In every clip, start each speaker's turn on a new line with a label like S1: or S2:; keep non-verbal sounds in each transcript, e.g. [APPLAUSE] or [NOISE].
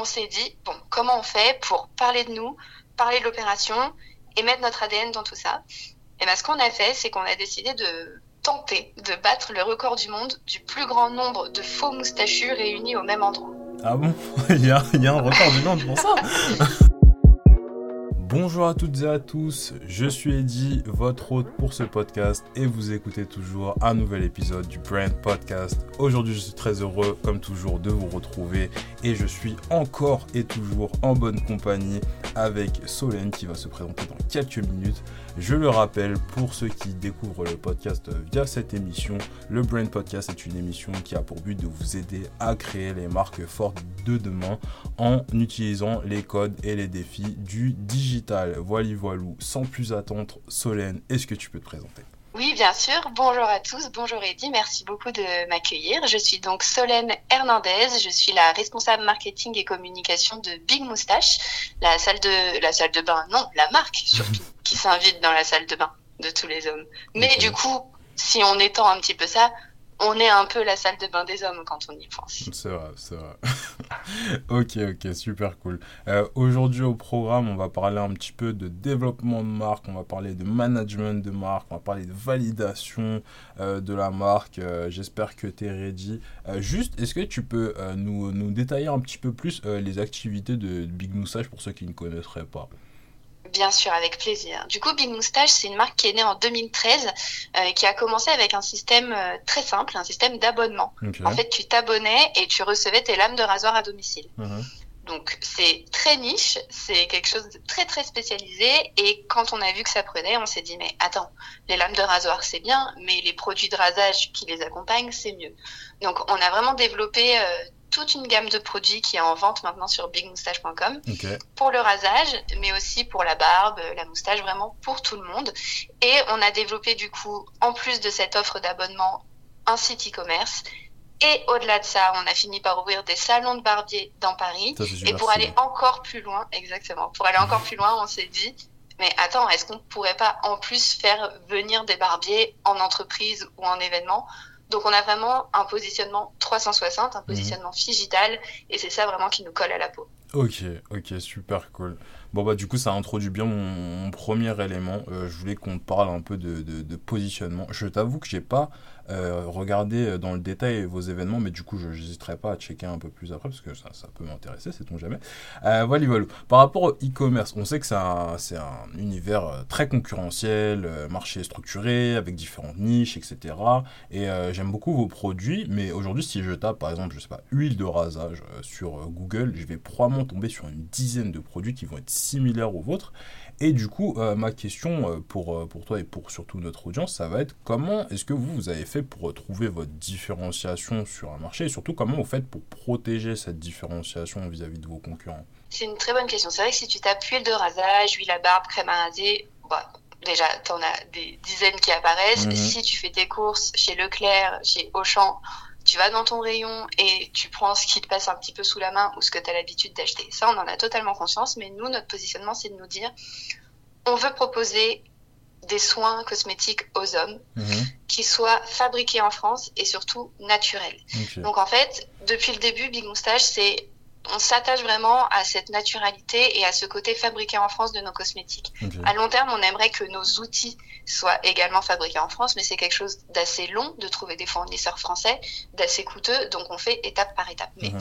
S1: on s'est dit, bon, comment on fait pour parler de nous, parler de l'opération et mettre notre ADN dans tout ça? Et bien, ce qu'on a fait, c'est qu'on a décidé de tenter de battre le record du monde du plus grand nombre de faux moustachus réunis au même endroit.
S2: Ah bon? [LAUGHS] Il y, a, il y a un record du monde pour ça [LAUGHS] Bonjour à toutes et à tous, je suis Eddy, votre hôte pour ce podcast et vous écoutez toujours un nouvel épisode du Brand Podcast. Aujourd'hui je suis très heureux comme toujours de vous retrouver et je suis encore et toujours en bonne compagnie avec Solène qui va se présenter dans quelques minutes. Je le rappelle pour ceux qui découvrent le podcast via cette émission, le Brand Podcast est une émission qui a pour but de vous aider à créer les marques fortes de demain en utilisant les codes et les défis du digital. Voilà, voilou, sans plus attendre, Solène, est-ce que tu peux te présenter?
S1: Oui, bien sûr. Bonjour à tous. Bonjour Eddy. Merci beaucoup de m'accueillir. Je suis donc Solène Hernandez. Je suis la responsable marketing et communication de Big Moustache, la salle de, la salle de bain. Non, la marque surtout, [LAUGHS] qui s'invite dans la salle de bain de tous les hommes. Mais du coup, si on étend un petit peu ça, on est un peu la salle de bain des hommes quand on y pense.
S2: C'est vrai, c'est vrai. [LAUGHS] ok, ok, super cool. Euh, aujourd'hui au programme, on va parler un petit peu de développement de marque, on va parler de management de marque, on va parler de validation euh, de la marque. Euh, j'espère que tu es ready. juste, est-ce que tu peux nous, nous, détailler un petit peu plus les activités de Big Moustache pour ceux qui ne connaîtraient pas?
S1: Bien sûr, avec plaisir. Du coup, Big Moustache, c'est une marque qui est née en 2013, euh, qui a commencé avec un système euh, très simple, un système d'abonnement. En fait, tu t'abonnais et tu recevais tes lames de rasoir à domicile. Uh-huh. Donc, c'est très niche, c'est quelque chose de très très spécialisé. Et quand on a vu que ça prenait, on s'est dit, mais attends, les lames de rasoir, c'est bien, mais les produits de rasage qui les accompagnent, c'est mieux. Donc, on a vraiment développé euh, toute une gamme de produits qui est en vente maintenant sur bigmoustache.com pour le rasage, mais aussi pour la barbe, la moustache, vraiment pour tout le monde. Et on a développé du coup, en plus de cette offre d'abonnement, un site e-commerce. Et au-delà de ça, on a fini par ouvrir des salons de barbier dans Paris. et pour aller encore plus loin, exactement, pour aller encore plus loin, on s'est dit, mais attends, est-ce qu'on ne pourrait pas en plus faire venir des barbiers en entreprise ou en événement donc on a vraiment un positionnement 360, un mhm. positionnement digital, et c'est ça vraiment qui nous colle à la peau.
S2: Ok, ok, super cool. Bon bah du coup ça introduit bien mon, premier élément. Euh, je voulais qu'on parle un peu de, de positionnement. Je t'avoue que j'ai pas euh, regardez euh, dans le détail vos événements, mais du coup, je n'hésiterai pas à checker un peu plus après parce que ça, peut m'intéresser, sait-on jamais. Euh, voilà, voilà. Par rapport au e-commerce, on sait que c'est un, un, univers très concurrentiel, marché structuré, avec différentes niches, etc. Et j'aime beaucoup vos produits, mais aujourd'hui, si je tape par exemple, je sais pas, huile de rasage sur Google, je vais probablement tomber sur une dizaine de produits qui vont être similaires aux vôtres. Et du coup, ma question pour, pour toi et pour surtout notre audience, ça va être comment est-ce que vous, vous avez fait pour trouver votre différenciation sur un marché et surtout comment vous faites pour protéger cette différenciation vis-à-vis de vos concurrents?
S1: C'est une très bonne question. C'est vrai que si tu tapes huile de rasage, huile à barbe, crème à raser, bah, déjà, tu en as des dizaines qui apparaissent. Mhm. Si tu fais tes courses chez Leclerc, chez Auchan, tu vas dans ton rayon et tu prends ce qui te passe un petit peu sous la main ou ce que tu as l'habitude d'acheter. Ça, on en a totalement conscience, mais nous, notre positionnement, c'est de nous dire, on veut proposer des soins cosmétiques aux hommes mhm. Qui soient fabriqués en France et surtout naturels. Donc en fait, depuis le début, Big Moustache, c'est on s'attache vraiment à cette naturalité et à ce côté fabriqué en France de nos cosmétiques. À long terme, on aimerait que nos outils soient également fabriqués en France, mais c'est quelque chose d'assez long de trouver des fournisseurs français, d'assez coûteux, donc on fait étape par étape. Mais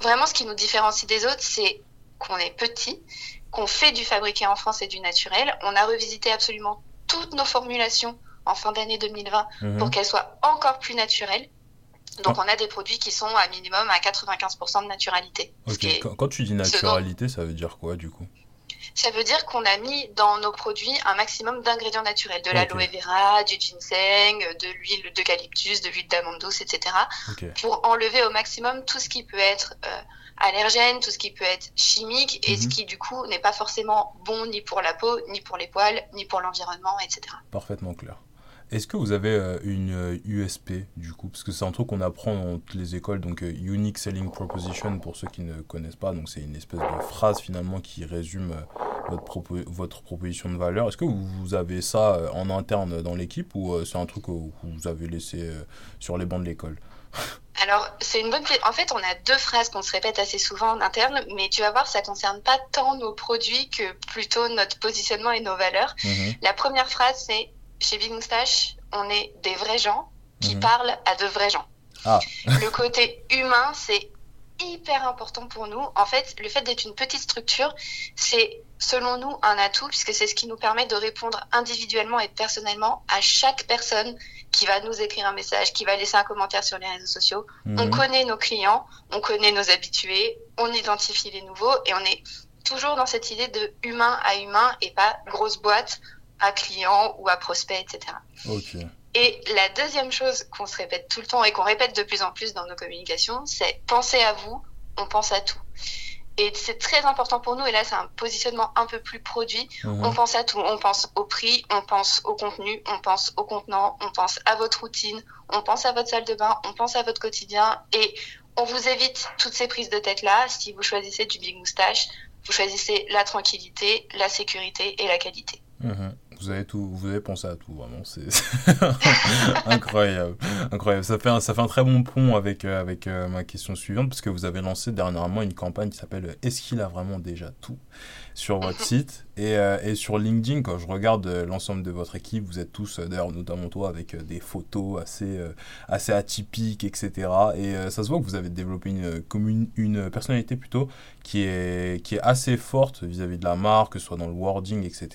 S1: vraiment, ce qui nous différencie des autres, c'est qu'on est petit, qu'on fait du fabriqué en France et du naturel. On a revisité absolument toutes nos formulations en fin d'année 2020 mhm. pour qu'elles soient encore plus naturelles donc, on a des produits qui sont à minimum à 95% de naturalité.
S2: Quand, tu dis naturalité, ça veut dire quoi du coup?
S1: Ça veut dire qu'on a mis dans nos produits un maximum d'ingrédients naturels, de l'aloe vera, du ginseng, de l'huile d'eucalyptus, de l'huile d'amande douce, etc. Pour enlever au maximum tout ce qui peut être euh, allergène, tout ce qui peut être chimique et ce mhm. qui du coup n'est pas forcément bon ni pour la peau, ni pour les poils, ni pour l'environnement, etc.
S2: Parfaitement clair. Est-ce que vous avez euh, une USP euh, du coup? Parce que c'est un truc qu'on apprend dans toutes les écoles, donc euh, Unique Selling Proposition pour ceux qui ne connaissent pas. Donc c'est une espèce de phrase finalement qui résume votre, votre proposition de valeur. Est-ce que vous avez ça en interne dans l'équipe ou c'est un truc que vous avez laissé sur les bancs de l'école? [LAUGHS]
S1: Alors, c'est une bonne. En fait, on a deux phrases qu'on se répète assez souvent en interne, mais tu vas voir, ça concerne pas tant nos produits que plutôt notre positionnement et nos valeurs. Mhm. La première phrase, c'est chez Big Moustache, on est des vrais gens qui mhm. parlent à de vrais gens. Ah. [LAUGHS] Le côté humain, c'est hyper important pour nous. En fait, le fait d'être une petite structure, c'est selon nous un atout puisque c'est ce qui nous permet de répondre individuellement et personnellement à chaque personne qui va nous écrire un message, qui va laisser un commentaire sur les réseaux sociaux. On mhm. connaît nos clients, on connaît nos habitués, on identifie les nouveaux et on est toujours dans cette idée de humain à humain et pas grosse boîte à client ou à prospect, etc. Et la deuxième chose qu'on se répète tout le temps et qu'on répète de plus en plus dans nos communications, c'est penser à vous, on pense à tout. Et c'est très important pour nous, et là c'est un positionnement un peu plus produit. Mhm. On pense à tout, on pense au prix, on pense au contenu, on pense au contenant, on pense à votre routine, on pense à votre salle de bain, on pense à votre quotidien, et on vous évite toutes ces prises de tête-là si vous choisissez du Big Moustache, vous choisissez la tranquillité, la sécurité et la qualité.
S2: Mhm. Vous avez tout, vous avez pensé à tout, vraiment, c'est [LAUGHS] incroyable, incroyable. Ça fait un, ça fait un très bon pont avec euh, avec euh, ma question suivante parce que vous avez lancé dernièrement une campagne qui s'appelle Est-ce qu'il a vraiment déjà tout? Sur votre [LAUGHS] site et, euh, et, sur LinkedIn, quand je regarde euh, l'ensemble de votre équipe, vous êtes tous, euh, d'ailleurs notamment toi, avec des photos assez, assez atypiques, etc. Et ça se voit que vous avez développé une, une, une personnalité plutôt qui est, qui est assez forte vis-à-vis de la marque, que ce soit dans le wording, etc.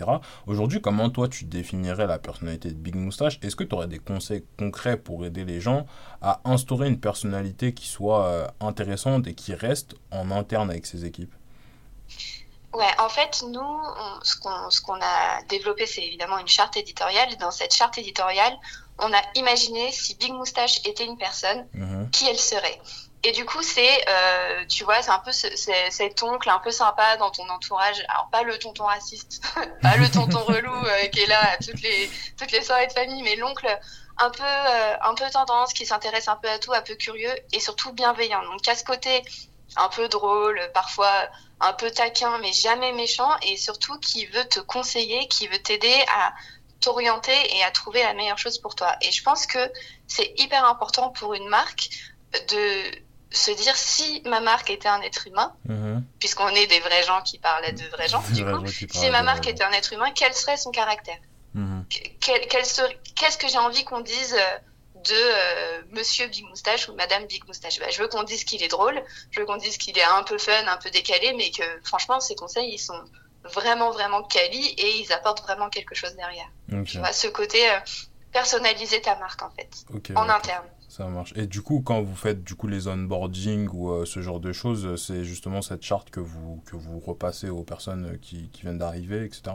S2: Aujourd'hui, comment toi tu définirais la personnalité de Big Moustache? Est-ce que tu aurais des conseils concrets pour aider les gens à instaurer une personnalité qui soit intéressante et qui reste en interne avec ses équipes?
S1: Ouais, en fait, nous, ce qu'on a développé, c'est évidemment une charte éditoriale. Et dans cette charte éditoriale, on a imaginé si Big Moustache était une personne, mhm. qui elle serait. Et du coup, c'est, euh, tu vois, c'est un peu cet oncle un peu sympa dans ton entourage. Alors, pas le tonton raciste, [LAUGHS] pas le tonton relou euh, qui est là à toutes les, toutes les soirées de famille, mais l'oncle un peu, euh, un peu tendance, qui s'intéresse un peu à tout, un peu curieux et surtout bienveillant. Donc, à ce côté un peu drôle, parfois un peu taquin, mais jamais méchant, et surtout qui veut te conseiller, qui veut t'aider à t'orienter et à trouver la meilleure chose pour toi. Et je pense que c'est hyper important pour une marque de se dire si ma marque était un être humain, mhm. puisqu'on est des vrais gens qui parlent à de vrais gens, [LAUGHS] du coup, si ma marque était un être humain, quel serait son caractère? mhm. Qu'est-ce que j'ai envie qu'on dise euh, de euh, Monsieur Big Moustache ou Madame Big Moustache. Bah, je veux qu'on dise qu'il est drôle, je veux qu'on dise qu'il est un peu fun, un peu décalé, mais que franchement, ces conseils, ils sont vraiment, vraiment quali et ils apportent vraiment quelque chose derrière. Tu vois, ce côté euh, personnaliser ta marque, en fait, en interne.
S2: Ça marche. Et du coup, quand vous faites du coup les onboarding ou euh, ce genre de choses, c'est justement cette charte que vous, que vous repassez aux personnes qui, qui viennent d'arriver, etc.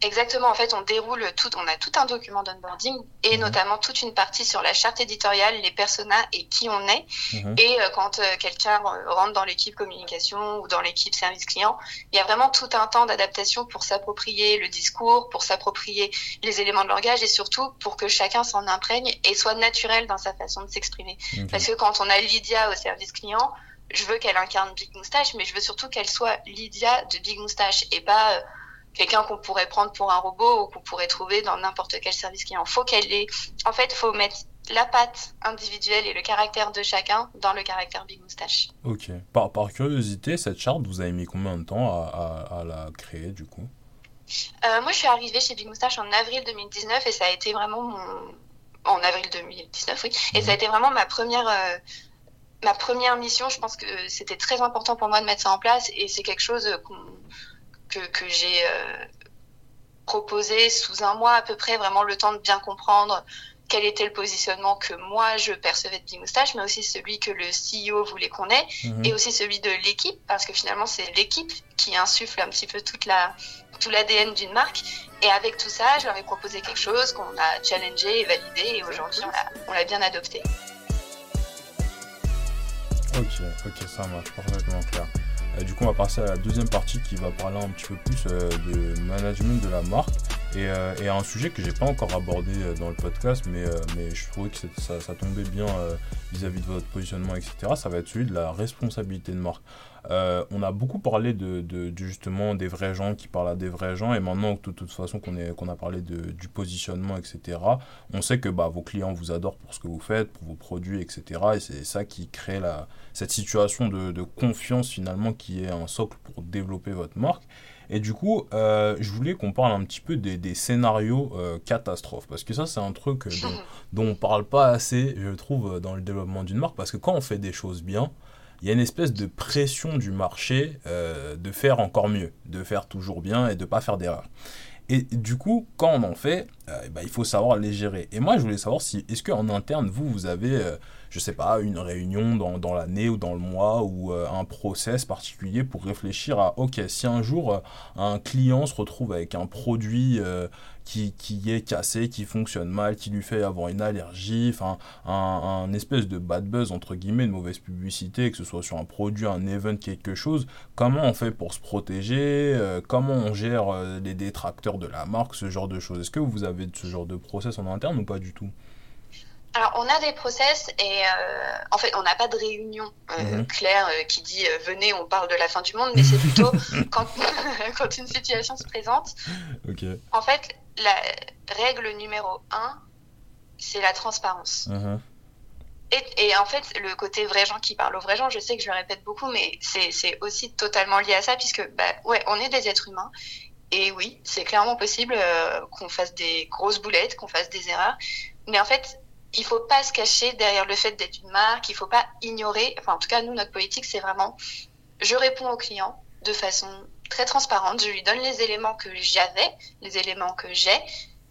S1: Exactement, en fait, on déroule tout, on a tout un document d'onboarding et mhm. notamment toute une partie sur la charte éditoriale, les personas et qui on est. Mhm. Et euh, quand euh, quelqu'un rentre dans l'équipe communication ou dans l'équipe service client, il y a vraiment tout un temps d'adaptation pour s'approprier le discours, pour s'approprier les éléments de langage et surtout pour que chacun s'en imprègne et soit naturel dans sa façon de s'exprimer. Parce que quand on a Lydia au service client, je veux qu'elle incarne Big Moustache, mais je veux surtout qu'elle soit Lydia de Big Moustache et pas euh, quelqu'un qu'on pourrait prendre pour un robot ou qu'on pourrait trouver dans n'importe quel service client. Faut qu'elle ait, en fait, faut mettre la patte individuelle et le caractère de chacun dans le caractère Big Moustache.
S2: Ok. Par, par curiosité, cette charte, vous avez mis combien de temps à, à, la créer du coup?
S1: Euh, Moi, je suis arrivée chez Big Moustache en avril 2019 et ça a été vraiment mon. En avril 2019, oui. Et ça a été vraiment ma première. Euh, ma première mission, je pense que c'était très important pour moi de mettre ça en place et c'est quelque chose qu'on que, que j'ai euh, proposé sous un mois à peu près, vraiment le temps de bien comprendre quel était le positionnement que moi je percevais de Big Moustache, mais aussi celui que le CEO voulait qu'on ait, mhm. et aussi celui de l'équipe, parce que finalement c'est l'équipe qui insuffle un petit peu toute la, tout l'ADN d'une marque. Et avec tout ça, je leur ai proposé quelque chose qu'on a challengé et validé, et aujourd'hui on l'a bien adopté.
S2: Ok, ok, ça marche du coup, on va passer à la deuxième partie qui va parler un petit peu plus euh, de management de la marque. Et, et un sujet que j'ai pas encore abordé dans le podcast, mais, mais je trouvais que ça, tombait bien vis-à-vis -vis de votre positionnement, etc., ça va être celui de la responsabilité de marque. Euh, on a beaucoup parlé justement des vrais gens qui parlent à des vrais gens et maintenant de toute façon qu'on a parlé du positionnement etc on sait que bah, vos clients vous adorent pour ce que vous faites pour vos produits etc et c'est ça qui crée cette situation de, confiance finalement qui est un socle pour développer votre marque et du coup, euh, je voulais qu'on parle un petit peu des, scénarios euh, catastrophes. Parce que ça, c'est un truc dont, [LAUGHS] dont on parle pas assez, je trouve, dans le développement d'une marque. Parce que quand on fait des choses bien, il y a une espèce de pression du marché euh, de faire encore mieux, de faire toujours bien et de ne pas faire d'erreur. Et du coup, quand on en fait, euh, bah, il faut savoir les gérer. Et moi, je voulais savoir si, est-ce qu'en interne, vous, vous avez, euh, je sais pas, une réunion dans, dans l'année ou dans le mois ou un process particulier pour réfléchir à, ok, si un jour un client se retrouve avec un produit qui, qui, est cassé, qui fonctionne mal, qui lui fait avoir une allergie, enfin un, espèce de bad buzz entre guillemets, de mauvaise publicité, que ce soit sur un produit, un event, quelque chose, comment on fait pour se protéger, euh, comment on gère euh, les détracteurs de la marque, ce genre de choses? Est-ce que vous avez ce genre de process en interne ou pas du tout?
S1: Alors, on a des process et euh, en fait, on n'a pas de réunion mhm. claire qui dit venez, on parle de la fin du monde, mais c'est plutôt [LAUGHS] quand, [LAUGHS] quand une situation se présente.
S2: Ok.
S1: En fait, la règle numéro un, c'est la transparence. Uh-huh. Et, en fait, le côté vrai gens qui parlent aux vrais gens, je sais que je le répète beaucoup, mais c'est aussi totalement lié à ça, puisque, bah, ouais, on est des êtres humains. Et oui, c'est clairement possible euh, qu'on fasse des grosses boulettes, qu'on fasse des erreurs. Mais en fait, il faut pas se cacher derrière le fait d'être une marque, il faut pas ignorer. Enfin, en tout cas, nous, notre politique, c'est vraiment je réponds au client de façon très transparente. Je lui donne les éléments que j'avais, les éléments que j'ai.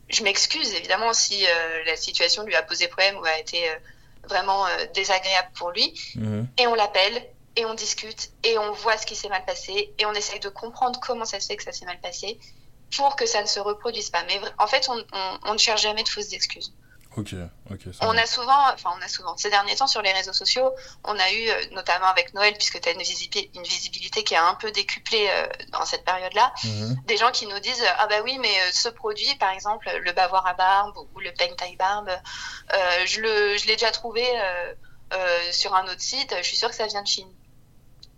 S1: Je m'excuse évidemment si euh, la situation lui a posé problème ou a été euh, vraiment euh, désagréable pour lui. Mhm. Et on l'appelle et on discute et on voit ce qui s'est mal passé et on essaye de comprendre comment ça se fait que ça s'est mal passé pour que ça ne se reproduise pas. Mais en fait, on, on ne cherche jamais de fausses excuses.
S2: Ok, ok.
S1: on a souvent, enfin on a souvent, ces derniers temps sur les réseaux sociaux, on a eu, euh, notamment avec Noël, puisque tu as une, visibilité, une visibilité qui a un peu décuplé euh, dans cette période-là, mhm. des gens qui nous disent Ah bah oui, mais euh, ce produit, par exemple, le bavoir à barbe ou le peigne barbe, je l'ai je déjà trouvé sur un autre site, je suis sûre que ça vient de Chine.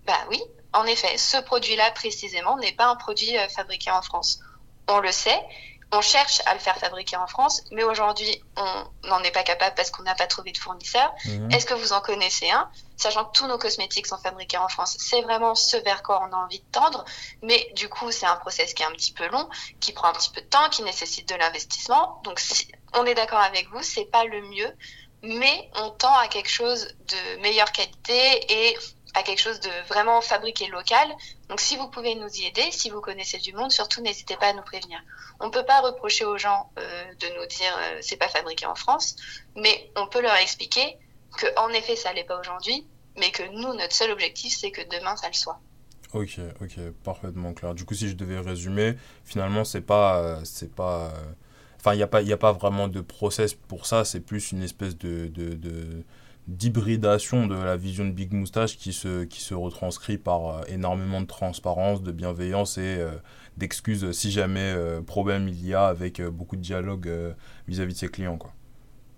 S1: Bah oui, en effet, ce produit-là précisément n'est pas un produit fabriqué en France. On le sait, on cherche à le faire fabriquer en France, mais aujourd'hui, on n'en est pas capable parce qu'on n'a pas trouvé de fournisseur. Mhm. Est-ce que vous en connaissez un? Sachant que tous nos cosmétiques sont fabriqués en France, c'est vraiment ce vers quoi on a envie de tendre, mais du coup, c'est un process qui est un petit peu long, qui prend un petit peu de temps, qui nécessite de l'investissement. Donc, si on est d'accord avec vous, c'est pas le mieux, mais on tend à quelque chose de meilleure qualité et à quelque chose de vraiment fabriqué local. Donc si vous pouvez nous y aider, si vous connaissez du monde, surtout n'hésitez pas à nous prévenir. On ne peut pas reprocher aux gens euh, de nous dire euh, c'est pas fabriqué en France, mais on peut leur expliquer que en effet ça l'est pas aujourd'hui, mais que nous notre seul objectif c'est que demain ça le soit.
S2: Ok, ok, parfaitement clair. Du coup, si je devais résumer, finalement, c'est pas, euh, c'est pas, enfin, il n'y a pas, a pas vraiment de process pour ça. C'est plus une espèce de d'hybridation de la vision de Big Moustache qui se, qui se retranscrit par euh, énormément de transparence, de bienveillance et euh, d'excuses si jamais euh, problème il y a avec beaucoup de dialogue vis-à-vis de ses clients. Quoi.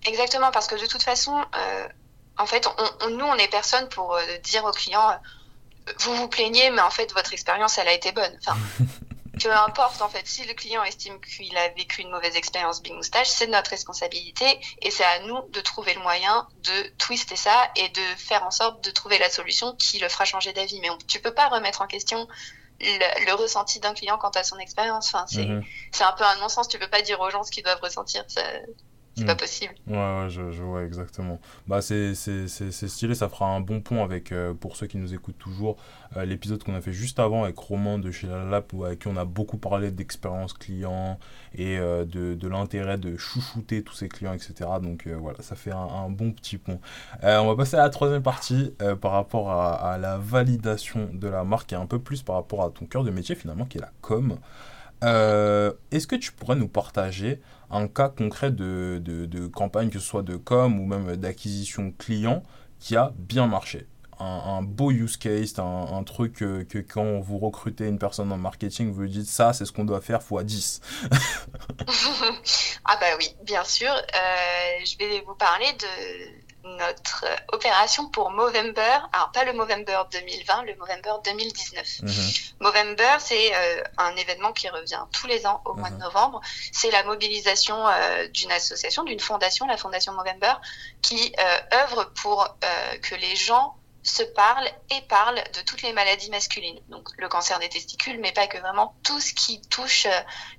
S1: Exactement, parce que de toute façon, en fait, on, nous, on est personne pour dire aux clients, vous vous plaignez, mais en fait, votre expérience, elle a été bonne. Enfin, [LAUGHS] peu importe en fait, si le client estime qu'il a vécu une mauvaise expérience Big Moustache, c'est notre responsabilité et c'est à nous de trouver le moyen de twister ça et de faire en sorte de trouver la solution qui le fera changer d'avis. Mais on, tu peux pas remettre en question le, ressenti d'un client quant à son expérience. Enfin, c'est un peu un non-sens. Tu peux pas dire aux gens ce qu'ils doivent ressentir. C'est pas mm. possible.
S2: Ouais, ouais je, je, vois exactement. Bah, c'est stylé, ça fera un bon pont avec, euh, pour ceux qui nous écoutent toujours, euh, l'épisode qu'on a fait juste avant avec Romain de chez La Lap, avec qui on a beaucoup parlé d'expérience client et euh, de, de l'intérêt de chouchouter tous ces clients, etc. Donc voilà, ça fait un, un bon petit pont. on va passer à la troisième partie par rapport à, à, la validation de la marque et un peu plus par rapport à ton cœur de métier finalement, qui est la com. Est-ce que tu pourrais nous partager un cas concret de, de, campagne, que ce soit de com ou même d'acquisition client, qui a bien marché un, beau use case, un, truc que quand vous recrutez une personne en marketing, vous lui dites ça, c'est ce qu'on doit faire x 10 [LAUGHS]
S1: Ah bah oui, bien sûr. Euh, je vais vous parler de notre opération pour Movember. Alors, pas le Movember 2020, le Movember 2019. Mhm. Movember, c'est euh, un événement qui revient tous les ans au mois de mhm. novembre. C'est la mobilisation euh, d'une association, d'une fondation, la Fondation Movember, qui euh, œuvre pour que les gens se parlent et parlent de toutes les maladies masculines. Donc le cancer des testicules, mais pas que vraiment tout ce qui touche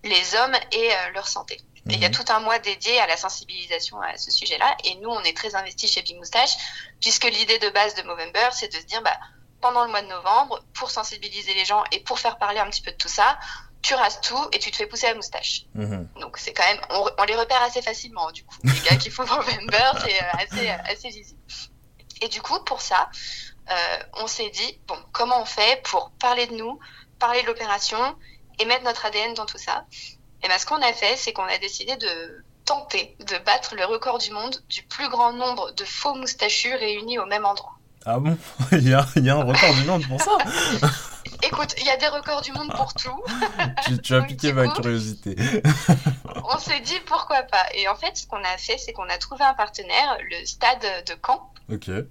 S1: les hommes et leur santé il y a mhm. tout un mois dédié à la sensibilisation à ce sujet-là. Et nous, on est très investis chez Big Moustache, puisque l'idée de base de Movember, c'est de se dire, bah, pendant le mois de novembre, pour sensibiliser les gens et pour faire parler un petit peu de tout ça, tu rases tout et tu te fais pousser la moustache. Mhm. Donc c'est quand même, on, les repère assez facilement du coup. Les gars qui font Movember, [LAUGHS] c'est euh, assez, euh, assez visible. Et du coup, pour ça, euh, on s'est dit, bon, comment on fait pour parler de nous, parler de l'opération et mettre notre ADN dans tout ça? Et bien, ce qu'on a fait, c'est qu'on a décidé de tenter de battre le record du monde du plus grand nombre de faux moustachus réunis au même endroit.
S2: Ah bon [LAUGHS] il y, a, il y a un record du monde pour ça [LAUGHS]
S1: Écoute, il y a des records du monde pour tout. [LAUGHS]
S2: tu, as piqué ma curiosité.
S1: on s'est dit pourquoi pas. Et en fait, ce qu'on a fait, c'est qu'on a trouvé un partenaire, le stade de Caen.
S2: Ok.
S1: Le...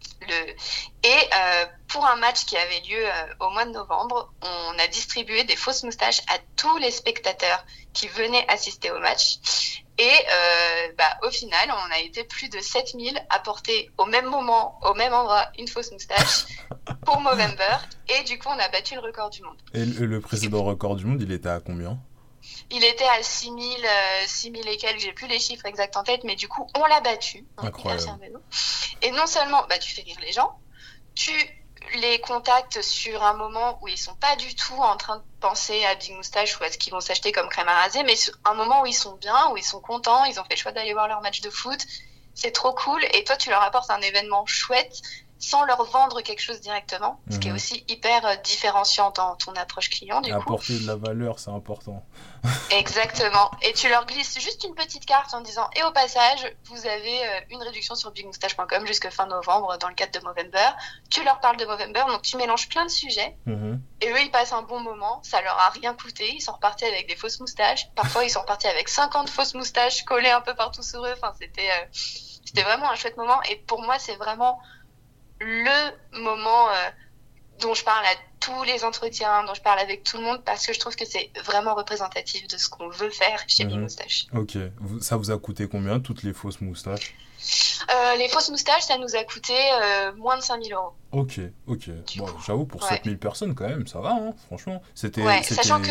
S1: Et euh, pour un match qui avait lieu euh, au mois de novembre, on a distribué des fausses moustaches à tous les spectateurs qui venaient assister au match. Et euh, bah, au final, on a été plus de 7000 à porter au même moment, au même endroit, une fausse moustache [LAUGHS] pour Movember. Et du coup, on a battu le record du monde.
S2: Et le précédent record du monde, il était à combien?
S1: Il était à 6000, 6000 et quelques, j'ai plus les chiffres exacts en tête, mais du coup, on l'a battu.
S2: Incroyable.
S1: Et non seulement, bah, tu fais rire les gens, tu les contactes sur un moment où ils sont pas du tout en train de penser à Big Moustache ou à ce qu'ils vont s'acheter comme crème à raser, mais un moment où ils sont bien, où ils sont contents, ils ont fait le choix d'aller voir leur match de foot, c'est trop cool, et toi tu leur apportes un événement chouette sans leur vendre quelque chose directement, ce qui est mhm. aussi hyper différenciant dans ton approche client. Du
S2: Apporter de la valeur, c'est important.
S1: Exactement. Et tu leur glisses juste une petite carte en disant Et au passage, vous avez euh, une réduction sur bigmoustache.com jusqu'à fin novembre dans le cadre de Movember. Tu leur parles de Movember, donc tu mélanges plein de sujets. Mhm. Et eux, ils passent un bon moment. Ça leur a rien coûté. Ils sont repartis avec des fausses moustaches. Parfois, ils sont repartis avec 50 fausses moustaches collées un peu partout sur eux. Enfin, c'était, euh, c'était vraiment un chouette moment. Et pour moi, c'est vraiment le moment euh, dont je parle à tous les entretiens, dont je parle avec tout le monde, parce que je trouve que c'est vraiment représentatif de ce qu'on veut faire chez mmh. Moustache.
S2: Ok. Ça vous a coûté combien, toutes les fausses moustaches?
S1: Euh, Les fausses moustaches, ça nous a coûté euh, moins de 5000 euros.
S2: Ok, ok. Bon, j'avoue, pour 7000 personnes, quand même, ça va, hein, franchement.
S1: C'était, ouais, sachant que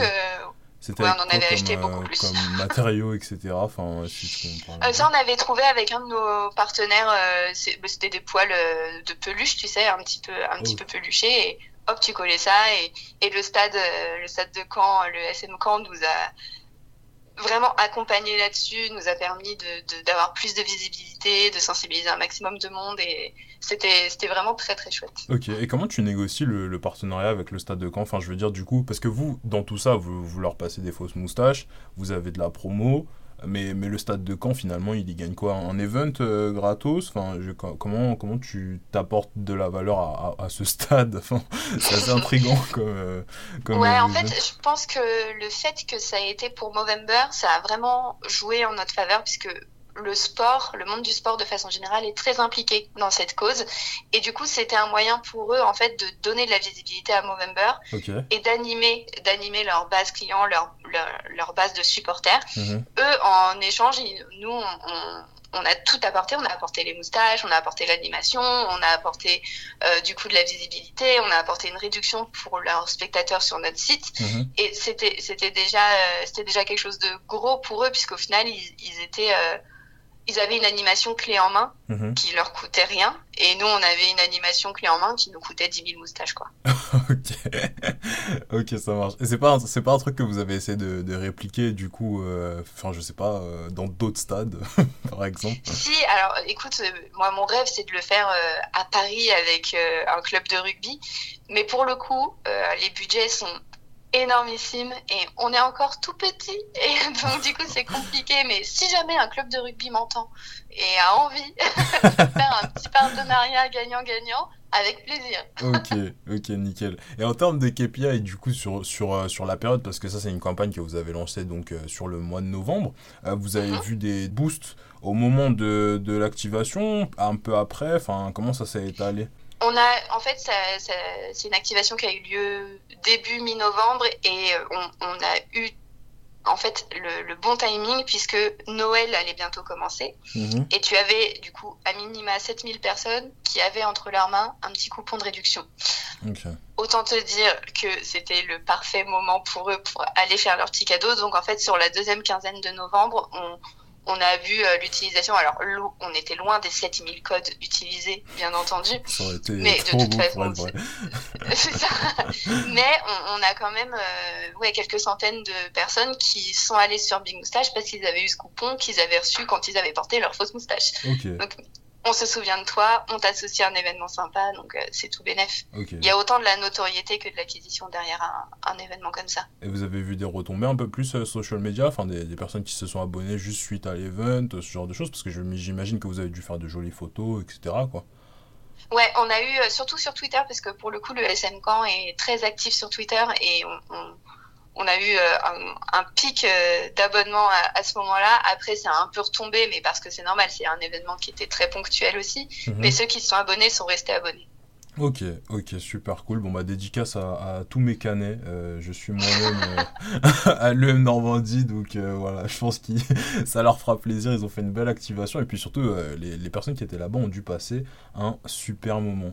S2: c'était
S1: on en avait acheté beaucoup plus.
S2: Comme [LAUGHS] matériaux, etc. Enfin,
S1: euh, ça, on avait trouvé avec un de nos partenaires. Euh, bah, c'était des poils euh, de peluche, tu sais, un petit peu, un petit oh. peu peluchés. Et hop, tu collais ça. Et, et le stade, le stade de Caen, le SM Caen, nous a vraiment accompagné là-dessus, nous a permis d'avoir de, plus de visibilité, de sensibiliser un maximum de monde et c'était vraiment très très chouette.
S2: Ok, et comment tu négocies le, partenariat avec le Stade de Caen? Enfin, je veux dire, du coup, parce que vous, dans tout ça, vous, vous leur passez des fausses moustaches, vous avez de la promo, mais, mais le stade de Caen, finalement, il y gagne quoi? Un event euh, gratos? Enfin, comment, comment tu t'apportes de la valeur à, à, ce stade? Enfin, C'est assez [LAUGHS] intriguant comme, euh, comme,
S1: Ouais, en fait, je pense que le fait que ça ait été pour Movember, ça a vraiment joué en notre faveur, puisque le sport, le monde du sport de façon générale est très impliqué dans cette cause. Et du coup, c'était un moyen pour eux, en fait, de donner de la visibilité à Movember et d'animer, d'animer leur base client, leur, leur, base de supporters. Mhm. Eux, en échange, nous, on, on, a tout apporté. On a apporté les moustaches, on a apporté l'animation, on a apporté euh, du coup de la visibilité, on a apporté une réduction pour leurs spectateurs sur notre site. Mhm. Et c'était, c'était déjà, euh, c'était déjà quelque chose de gros pour eux, puisqu'au final, ils, ils étaient euh, ils avaient une animation clé en main mhm. qui leur coûtait rien et nous on avait une animation clé en main qui nous coûtait 10 000 moustaches quoi. [LAUGHS]
S2: ok, ok ça marche. Et c'est pas pas un truc que vous avez essayé de, de répliquer du coup, euh, enfin je sais pas euh, dans d'autres stades [LAUGHS] par exemple?
S1: Si alors écoute euh, moi mon rêve c'est de le faire à Paris avec un club de rugby mais pour le coup les budgets sont énormissime et on est encore tout petit et [LAUGHS] donc du coup c'est compliqué mais si jamais un club de rugby m'entend et a envie [LAUGHS] de faire un petit partenariat gagnant-gagnant Avec plaisir.
S2: ok, ok, nickel. Et en termes de KPI, du coup, sur, sur, euh, sur la période, parce que ça, c'est une campagne que vous avez lancée donc, euh, sur le mois de novembre, euh, vous avez mhm. vu des boosts au moment de, de l'activation, un peu après, enfin, comment ça s'est étalé?
S1: On a, en fait, c'est une activation qui a eu lieu début mi-novembre et on, on, a eu en fait le, bon timing puisque Noël allait bientôt commencer mhm. et tu avais du coup à minima 7000 personnes qui avaient entre leurs mains un petit coupon de réduction. Autant te dire que c'était le parfait moment pour eux pour aller faire leur petit cadeau. Donc en fait sur la deuxième quinzaine de novembre, on, on a vu euh, l'utilisation. Alors, on était loin des 7000 codes utilisés, bien entendu. mais de toute façon, [LAUGHS] c'est ça. mais on, a quand même euh, ouais, quelques centaines de personnes qui sont allées sur Big Moustache parce qu'ils avaient eu ce coupon qu'ils avaient reçu quand ils avaient porté leur fausse moustache. Donc, on se souvient de toi, on t'associe à un événement sympa, donc euh, c'est tout bénef. Il y a autant de la notoriété que de l'acquisition derrière un, événement comme ça.
S2: Et vous avez vu des retombées un peu plus euh, social media, enfin des, personnes qui se sont abonnées juste suite à l'event, ce genre de choses, parce que j'imagine que vous avez dû faire de jolies photos, etc. Quoi.
S1: Ouais, on a eu, euh, surtout sur Twitter, parce que pour le coup, le SM Camp est très actif sur Twitter et on on a eu euh, un, pic euh, d'abonnements à, ce moment-là. Après, c'est un peu retombé, mais parce que c'est normal, c'est un événement qui était très ponctuel aussi. Mhm. Mais ceux qui se sont abonnés sont restés abonnés.
S2: Ok, ok, super cool. Bon, bah, dédicace à, tous mes canets. Euh, je suis moi-même [LAUGHS] à l'EM Normandie, donc voilà, je pense que [LAUGHS] ça leur fera plaisir. Ils ont fait une belle activation. Et puis surtout, les, les, personnes qui étaient là-bas ont dû passer un super moment.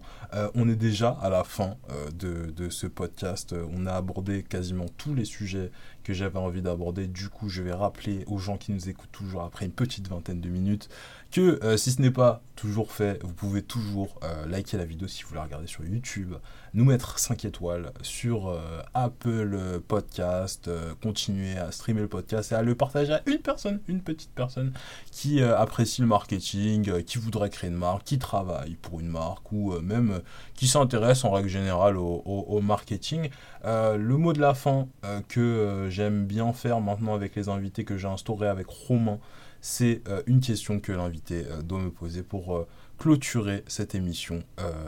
S2: on est déjà à la fin de, ce podcast. On a abordé quasiment tous les sujets que j'avais envie d'aborder. Du coup, je vais rappeler aux gens qui nous écoutent toujours après une petite vingtaine de minutes que euh, si ce n'est pas toujours fait, vous pouvez toujours euh, liker la vidéo si vous la regardez sur YouTube, nous mettre 5 étoiles sur euh, Apple Podcast, continuer à streamer le podcast et à le partager à une personne, une petite personne qui apprécie le marketing, qui voudrait créer une marque, qui travaille pour une marque ou même qui s'intéresse en règle générale au, au marketing. le mot de la fin que j'aime bien faire maintenant avec les invités que j'ai instauré avec Romain, c'est euh, une question que l'invité euh, doit me poser pour euh, clôturer cette émission.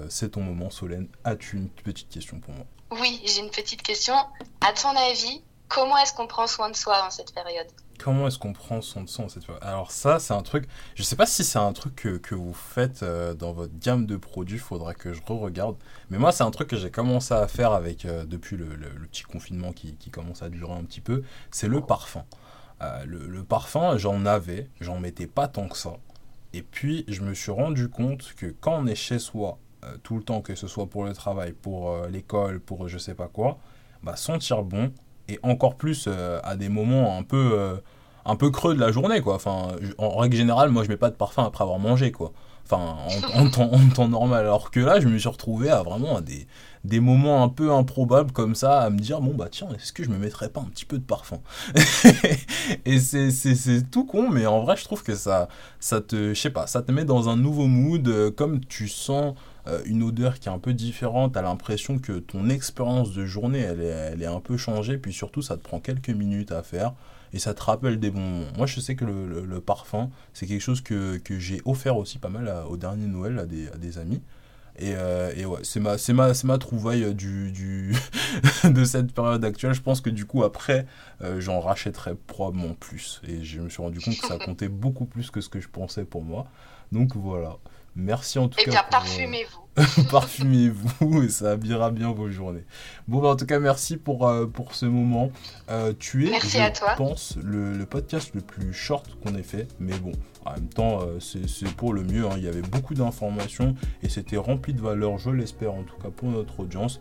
S2: c'est ton moment, Solène. As-tu une petite question pour moi?
S1: Oui, j'ai une petite question. À ton avis, comment est-ce qu'on prend soin de soi en cette période?
S2: Comment est-ce qu'on prend soin de soi en cette période? Alors ça, c'est un truc, je sais pas si c'est un truc que, vous faites dans votre gamme de produits, faudra que je re-regarde. Mais moi, c'est un truc que j'ai commencé à faire avec, depuis le, petit confinement qui, qui, commence à durer un petit peu, c'est le parfum. Euh, le, parfum, j'en avais, j'en mettais pas tant que ça. Et puis, je me suis rendu compte que quand on est chez soi, euh, tout le temps, que ce soit pour le travail, pour euh, l'école, pour je sais pas quoi, bah, sentir bon, et encore plus à des moments un peu, un peu creux de la journée, quoi. En règle générale, moi, je mets pas de parfum après avoir mangé, quoi. En, temps, normal. Alors que là, je me suis retrouvé à vraiment des, des moments un peu improbables comme ça, à me dire, bon bah tiens, est-ce que je me mettrais pas un petit peu de parfum [LAUGHS] Et c'est tout con, mais en vrai, je trouve que ça, ça te, je ça te met dans un nouveau mood, euh, comme tu sens euh, une odeur qui est un peu différente, t'as l'impression que ton expérience de journée, elle est un peu changée, puis surtout, ça te prend quelques minutes à faire et ça te rappelle des bons moments. Moi, je sais que le, le, parfum, c'est quelque chose que, que j'ai offert aussi pas mal au dernier Noël à des, amis. Et, euh, et, ouais, c'est ma, ma, ma trouvaille du, du [LAUGHS] de cette période actuelle. Je pense que du coup, après, euh, j'en rachèterai probablement plus. Et je me suis rendu compte que ça comptait beaucoup plus que ce que je pensais pour moi. Donc voilà. Merci en tout
S1: eh
S2: cas.
S1: Eh bien, parfumez-vous. [LAUGHS]
S2: Parfumez-vous et ça habillera bien vos journées. Bon, bah, en tout cas, merci pour, euh, pour ce moment. Euh, tu es, je pense, le, podcast le plus short qu'on ait fait. Mais bon, en même temps, euh, c'est pour le mieux. Hein. Il y avait beaucoup d'informations et c'était rempli de valeur, je l'espère en tout cas pour notre audience.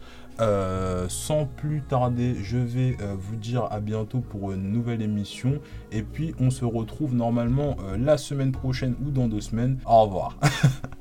S2: Sans plus tarder, je vais vous dire à bientôt pour une nouvelle émission. Et puis, on se retrouve normalement la semaine prochaine ou dans deux semaines. Au revoir. [LAUGHS]